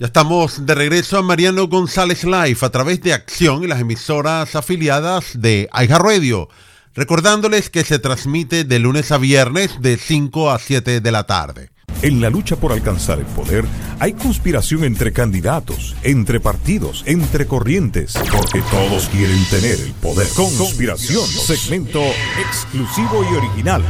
Ya estamos de regreso a Mariano González Live a través de Acción y las emisoras afiliadas de Aija Radio. Recordándoles que se transmite de lunes a viernes de 5 a 7 de la tarde. En la lucha por alcanzar el poder hay conspiración entre candidatos, entre partidos, entre corrientes, porque todos quieren tener el poder. Conspiración, segmento exclusivo y original.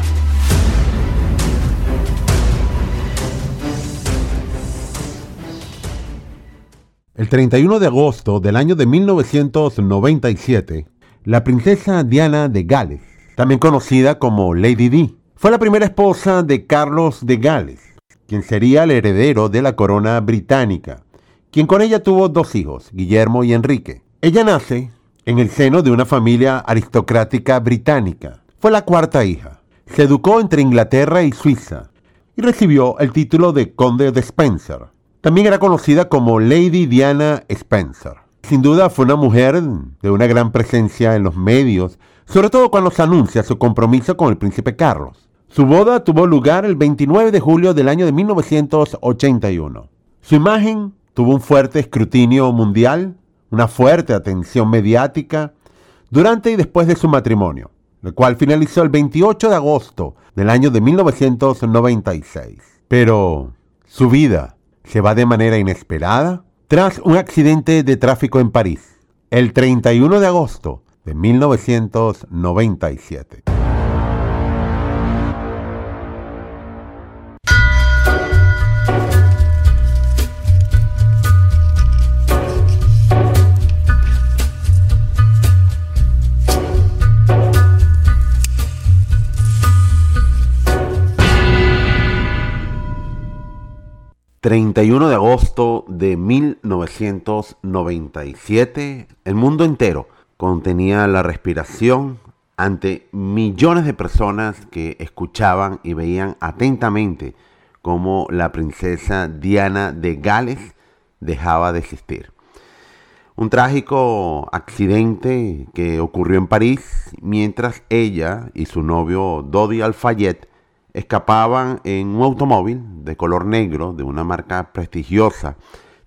El 31 de agosto del año de 1997, la princesa Diana de Gales, también conocida como Lady Di, fue la primera esposa de Carlos de Gales, quien sería el heredero de la corona británica, quien con ella tuvo dos hijos, Guillermo y Enrique. Ella nace en el seno de una familia aristocrática británica. Fue la cuarta hija. Se educó entre Inglaterra y Suiza y recibió el título de conde de Spencer. También era conocida como Lady Diana Spencer. Sin duda fue una mujer de una gran presencia en los medios, sobre todo cuando se anuncia su compromiso con el príncipe Carlos. Su boda tuvo lugar el 29 de julio del año de 1981. Su imagen tuvo un fuerte escrutinio mundial, una fuerte atención mediática, durante y después de su matrimonio, el cual finalizó el 28 de agosto del año de 1996. Pero su vida se va de manera inesperada tras un accidente de tráfico en París, el 31 de agosto de 1997. 31 de agosto de 1997, el mundo entero contenía la respiración ante millones de personas que escuchaban y veían atentamente cómo la princesa Diana de Gales dejaba de existir. Un trágico accidente que ocurrió en París mientras ella y su novio Dodi Alfayet escapaban en un automóvil de color negro de una marca prestigiosa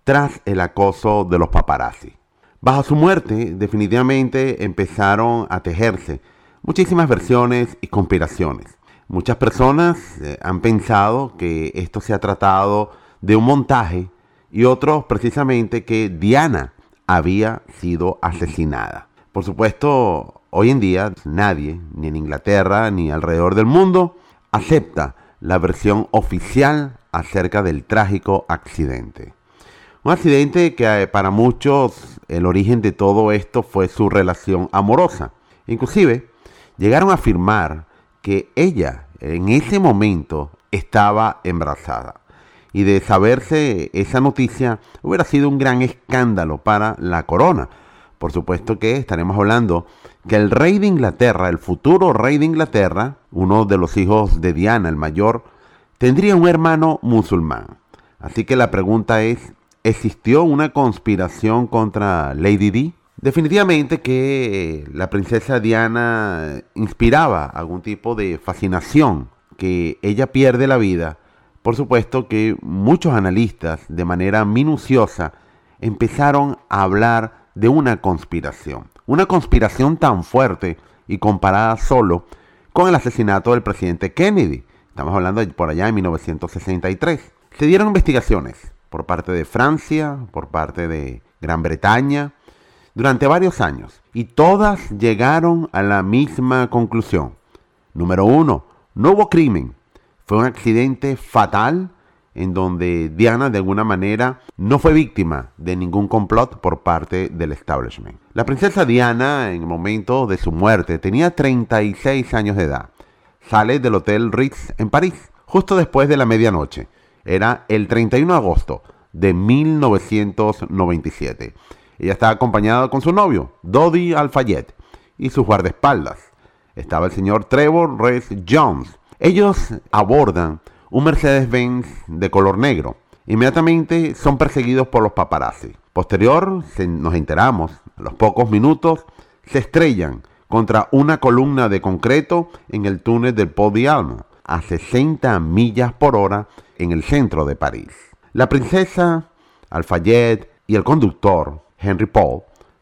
tras el acoso de los paparazzi. Bajo su muerte, definitivamente empezaron a tejerse muchísimas versiones y conspiraciones. Muchas personas eh, han pensado que esto se ha tratado de un montaje y otros precisamente que Diana había sido asesinada. Por supuesto, hoy en día nadie, ni en Inglaterra ni alrededor del mundo, acepta la versión oficial acerca del trágico accidente. Un accidente que eh, para muchos el origen de todo esto fue su relación amorosa. Inclusive llegaron a afirmar que ella en ese momento estaba embarazada. Y de saberse esa noticia hubiera sido un gran escándalo para la corona. Por supuesto que estaremos hablando que el rey de Inglaterra, el futuro rey de Inglaterra, uno de los hijos de Diana, el mayor, tendría un hermano musulmán. Así que la pregunta es, ¿existió una conspiración contra Lady Di? Definitivamente que la princesa Diana inspiraba algún tipo de fascinación, que ella pierde la vida. Por supuesto que muchos analistas de manera minuciosa empezaron a hablar de una conspiración. Una conspiración tan fuerte y comparada solo con el asesinato del presidente Kennedy. Estamos hablando por allá en 1963. Se dieron investigaciones por parte de Francia, por parte de Gran Bretaña, durante varios años. Y todas llegaron a la misma conclusión. Número uno, no hubo crimen. Fue un accidente fatal en donde Diana de alguna manera no fue víctima de ningún complot por parte del establishment. La princesa Diana en el momento de su muerte tenía 36 años de edad. Sale del Hotel Ritz en París, justo después de la medianoche. Era el 31 de agosto de 1997. Ella estaba acompañada con su novio, Dodi Alfayet, y sus guardaespaldas. Estaba el señor Trevor Reese Jones. Ellos abordan un Mercedes-Benz de color negro. Inmediatamente son perseguidos por los paparazzi. Posterior, nos enteramos, a los pocos minutos, se estrellan contra una columna de concreto en el túnel del Pont d'Alma, a 60 millas por hora en el centro de París. La princesa Alfayette y el conductor, Henry Paul,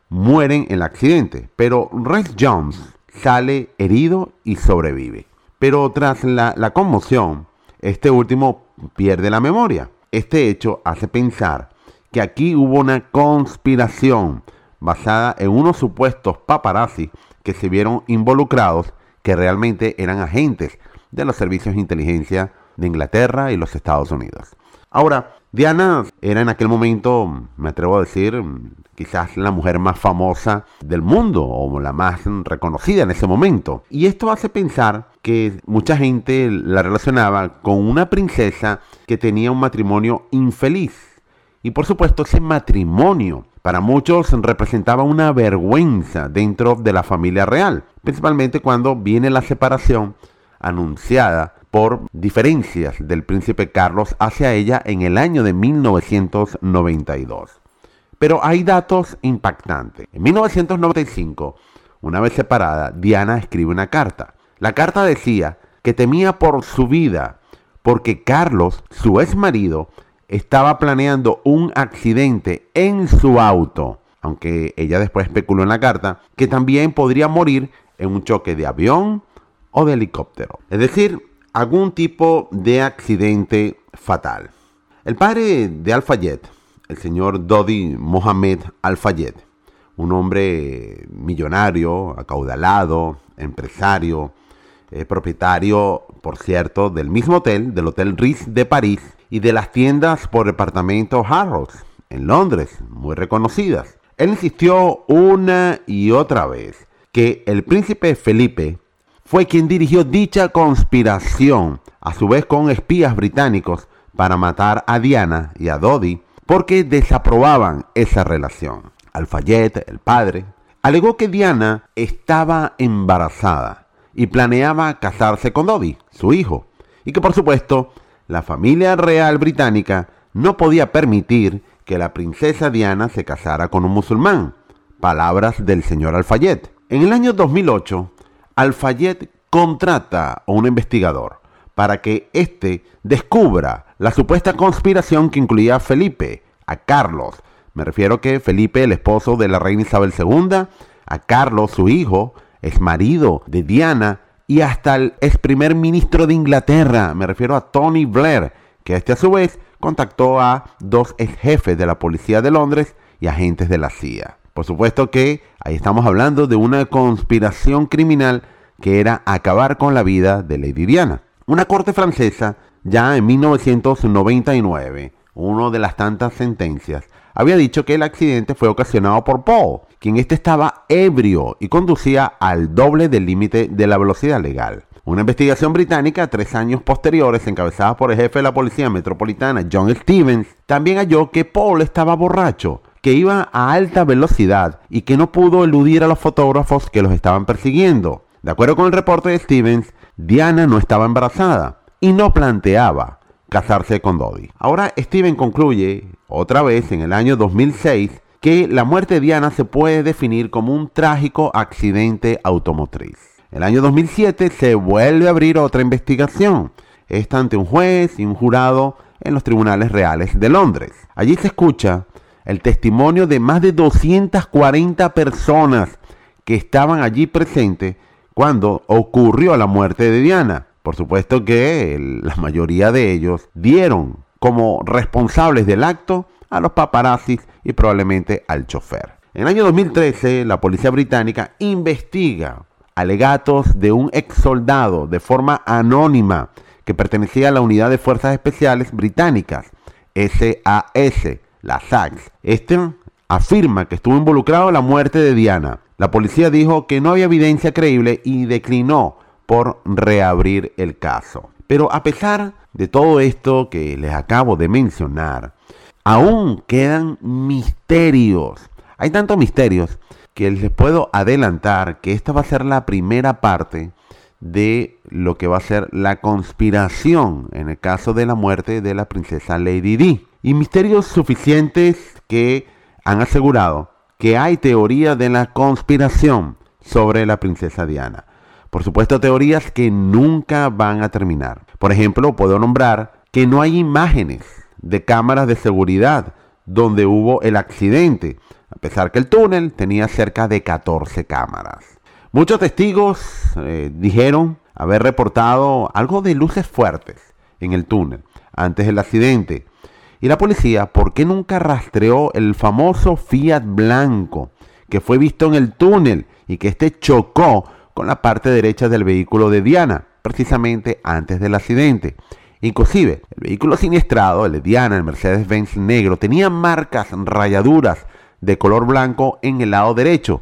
mueren en el accidente, pero Rex Jones sale herido y sobrevive. Pero tras la, la conmoción, este último pierde la memoria. Este hecho hace pensar que aquí hubo una conspiración basada en unos supuestos paparazzi que se vieron involucrados, que realmente eran agentes de los servicios de inteligencia de Inglaterra y los Estados Unidos. Ahora, Diana era en aquel momento, me atrevo a decir, quizás la mujer más famosa del mundo o la más reconocida en ese momento. Y esto hace pensar que mucha gente la relacionaba con una princesa que tenía un matrimonio infeliz. Y por supuesto ese matrimonio para muchos representaba una vergüenza dentro de la familia real, principalmente cuando viene la separación anunciada por diferencias del príncipe Carlos hacia ella en el año de 1992. Pero hay datos impactantes. En 1995, una vez separada, Diana escribe una carta. La carta decía que temía por su vida porque Carlos, su ex marido, estaba planeando un accidente en su auto, aunque ella después especuló en la carta que también podría morir en un choque de avión o de helicóptero. Es decir, algún tipo de accidente fatal. El padre de Al-Fayed, el señor Dodi Mohamed Al-Fayed, un hombre millonario, acaudalado, empresario, eh, propietario, por cierto, del mismo hotel, del Hotel Ritz de París y de las tiendas por departamento Harrods en Londres, muy reconocidas. Él insistió una y otra vez que el príncipe Felipe fue quien dirigió dicha conspiración, a su vez con espías británicos, para matar a Diana y a Dodi, porque desaprobaban esa relación. Alfayette, el padre, alegó que Diana estaba embarazada y planeaba casarse con Dodi, su hijo, y que por supuesto la familia real británica no podía permitir que la princesa Diana se casara con un musulmán. Palabras del señor Alfayette. En el año 2008, Alfayette contrata a un investigador para que éste descubra la supuesta conspiración que incluía a Felipe, a Carlos. Me refiero que Felipe, el esposo de la reina Isabel II, a Carlos, su hijo, es marido de Diana, y hasta el ex primer ministro de Inglaterra, me refiero a Tony Blair, que este a su vez contactó a dos ex jefes de la policía de Londres y agentes de la CIA. Por supuesto que ahí estamos hablando de una conspiración criminal que era acabar con la vida de Lady Diana. Una corte francesa, ya en 1999, una de las tantas sentencias, había dicho que el accidente fue ocasionado por Paul, quien este estaba ebrio y conducía al doble del límite de la velocidad legal. Una investigación británica tres años posteriores, encabezada por el jefe de la policía metropolitana John Stevens, también halló que Paul estaba borracho que iba a alta velocidad y que no pudo eludir a los fotógrafos que los estaban persiguiendo. De acuerdo con el reporte de Stevens, Diana no estaba embarazada y no planteaba casarse con Dodi. Ahora Steven concluye, otra vez en el año 2006, que la muerte de Diana se puede definir como un trágico accidente automotriz. El año 2007 se vuelve a abrir otra investigación, esta ante un juez y un jurado en los tribunales reales de Londres. Allí se escucha el testimonio de más de 240 personas que estaban allí presentes cuando ocurrió la muerte de Diana. Por supuesto que la mayoría de ellos dieron como responsables del acto a los paparazzis y probablemente al chofer. En el año 2013, la policía británica investiga alegatos de un ex soldado de forma anónima que pertenecía a la Unidad de Fuerzas Especiales Británicas, SAS, la SACS. Este afirma que estuvo involucrado en la muerte de Diana. La policía dijo que no había evidencia creíble y declinó por reabrir el caso. Pero a pesar de todo esto que les acabo de mencionar, aún quedan misterios. Hay tantos misterios que les puedo adelantar que esta va a ser la primera parte de lo que va a ser la conspiración en el caso de la muerte de la princesa Lady Di y misterios suficientes que han asegurado que hay teoría de la conspiración sobre la princesa Diana. Por supuesto, teorías que nunca van a terminar. Por ejemplo, puedo nombrar que no hay imágenes de cámaras de seguridad donde hubo el accidente, a pesar que el túnel tenía cerca de 14 cámaras. Muchos testigos eh, dijeron haber reportado algo de luces fuertes en el túnel antes del accidente. Y la policía, ¿por qué nunca rastreó el famoso Fiat blanco que fue visto en el túnel y que este chocó con la parte derecha del vehículo de Diana, precisamente antes del accidente? Inclusive, el vehículo siniestrado, el de Diana, el Mercedes-Benz negro, tenía marcas, rayaduras de color blanco en el lado derecho,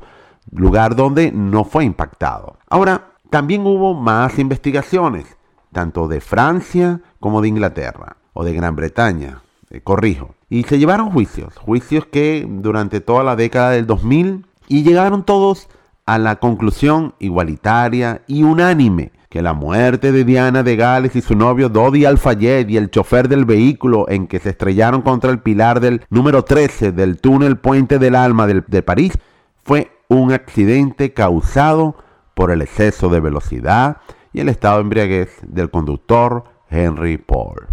lugar donde no fue impactado. Ahora, también hubo más investigaciones, tanto de Francia como de Inglaterra, o de Gran Bretaña, eh, corrijo. Y se llevaron juicios, juicios que durante toda la década del 2000, y llegaron todos a la conclusión igualitaria y unánime que la muerte de Diana de Gales y su novio Dodi Alfayet y el chofer del vehículo en que se estrellaron contra el pilar del número 13 del túnel Puente del Alma de, de París fue un accidente causado por el exceso de velocidad y el estado de embriaguez del conductor Henry Paul.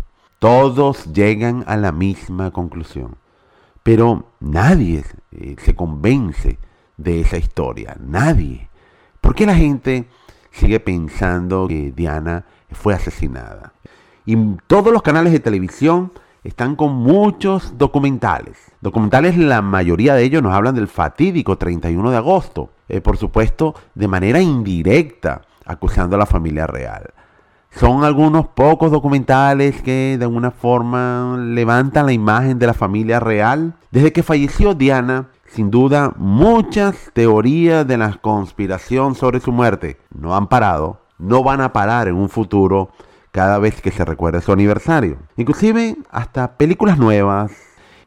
Todos llegan a la misma conclusión, pero nadie eh, se convence de esa historia, nadie. ¿Por qué la gente sigue pensando que Diana fue asesinada. Y todos los canales de televisión están con muchos documentales. Documentales, la mayoría de ellos nos hablan del fatídico 31 de agosto. Eh, por supuesto, de manera indirecta, acusando a la familia real. Son algunos pocos documentales que de alguna forma levantan la imagen de la familia real. Desde que falleció Diana, sin duda, muchas teorías de la conspiración sobre su muerte no han parado, no van a parar en un futuro cada vez que se recuerde su aniversario. Inclusive hasta películas nuevas,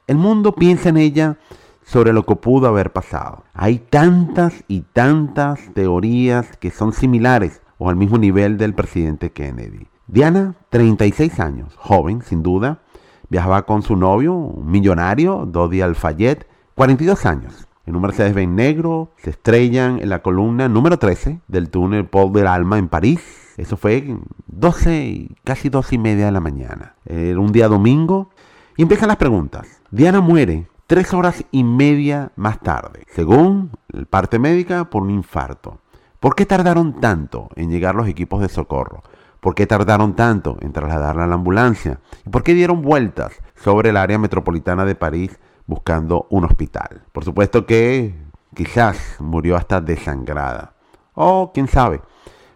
el mundo piensa en ella sobre lo que pudo haber pasado. Hay tantas y tantas teorías que son similares o al mismo nivel del presidente Kennedy. Diana, 36 años, joven sin duda, viajaba con su novio, un millonario, Dodi Alfayet, 42 años. En un Mercedes-Benz negro se estrellan en la columna número 13 del túnel Paul del Alma en París. Eso fue 12, casi 12 y media de la mañana. Era un día domingo. Y empiezan las preguntas. Diana muere tres horas y media más tarde, según el parte médica, por un infarto. ¿Por qué tardaron tanto en llegar los equipos de socorro? ¿Por qué tardaron tanto en trasladarla a la ambulancia? ¿Y por qué dieron vueltas sobre el área metropolitana de París buscando un hospital. Por supuesto que quizás murió hasta desangrada. O quién sabe,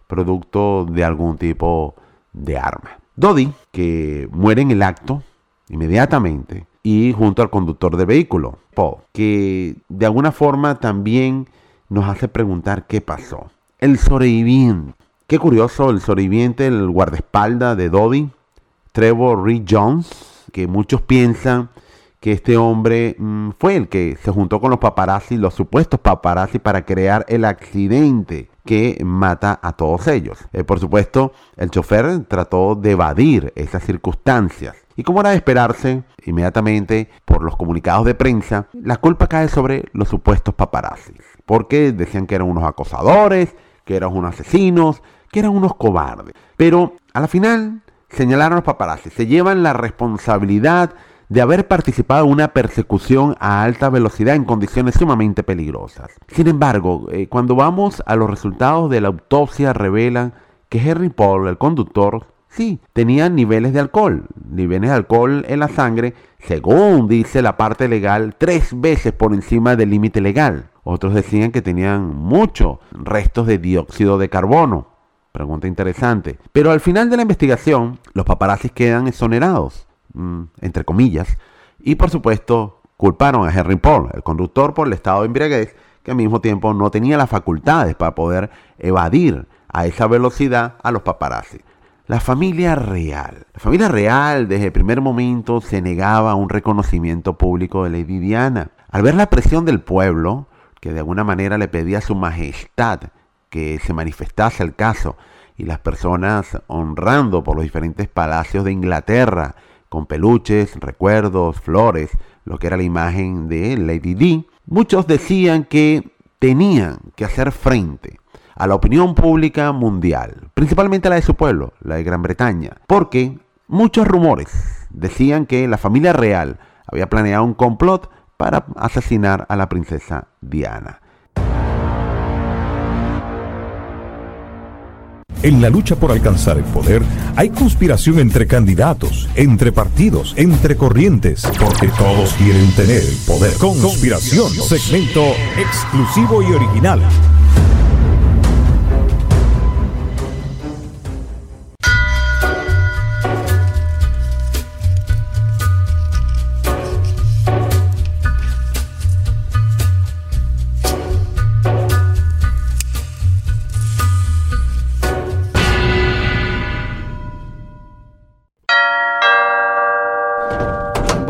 producto de algún tipo de arma. Dodi, que muere en el acto inmediatamente y junto al conductor del vehículo, Paul, que de alguna forma también nos hace preguntar qué pasó. El sobreviviente. Qué curioso, el sobreviviente, el guardaespaldas de Dodi, Trevor Reed Jones, que muchos piensan que este hombre mm, fue el que se juntó con los paparazzi, los supuestos paparazzi, para crear el accidente que mata a todos ellos. Eh, por supuesto, el chofer trató de evadir esas circunstancias. Y como era de esperarse, inmediatamente por los comunicados de prensa, la culpa cae sobre los supuestos paparazzi. Porque decían que eran unos acosadores, que eran unos asesinos, que eran unos cobardes. Pero a la final señalaron los paparazzi. Se llevan la responsabilidad de haber participado en una persecución a alta velocidad en condiciones sumamente peligrosas. Sin embargo, eh, cuando vamos a los resultados de la autopsia revelan que Henry Paul, el conductor, sí, tenía niveles de alcohol, niveles de alcohol en la sangre, según dice la parte legal, tres veces por encima del límite legal. Otros decían que tenían muchos restos de dióxido de carbono. Pregunta interesante. Pero al final de la investigación, los paparazzis quedan exonerados. Mm, entre comillas, y por supuesto culparon a Henry Paul, el conductor, por el estado de embriaguez, que al mismo tiempo no tenía las facultades para poder evadir a esa velocidad a los paparazzi. La familia real. La familia real desde el primer momento se negaba a un reconocimiento público de Lady Diana. Al ver la presión del pueblo, que de alguna manera le pedía a su majestad que se manifestase el caso, y las personas honrando por los diferentes palacios de Inglaterra con peluches, recuerdos, flores, lo que era la imagen de Lady Di, muchos decían que tenían que hacer frente a la opinión pública mundial, principalmente la de su pueblo, la de Gran Bretaña, porque muchos rumores decían que la familia real había planeado un complot para asesinar a la princesa Diana. En la lucha por alcanzar el poder hay conspiración entre candidatos, entre partidos, entre corrientes, porque todos quieren tener el poder. Conspiración, segmento exclusivo y original.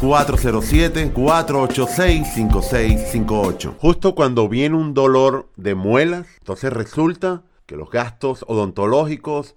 407-486-5658. Justo cuando viene un dolor de muelas, entonces resulta que los gastos odontológicos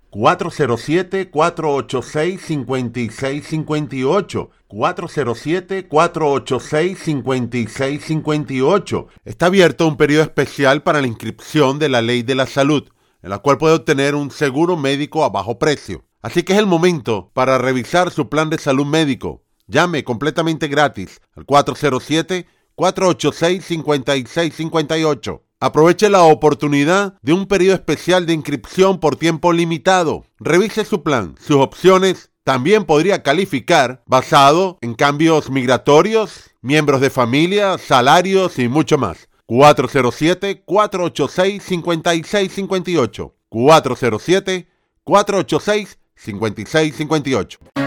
407-486-5658. 407-486-5658. Está abierto un periodo especial para la inscripción de la Ley de la Salud, en la cual puede obtener un seguro médico a bajo precio. Así que es el momento para revisar su plan de salud médico. Llame completamente gratis al 407-486-5658. Aproveche la oportunidad de un periodo especial de inscripción por tiempo limitado. Revise su plan, sus opciones. También podría calificar basado en cambios migratorios, miembros de familia, salarios y mucho más. 407-486-5658. 407-486-5658.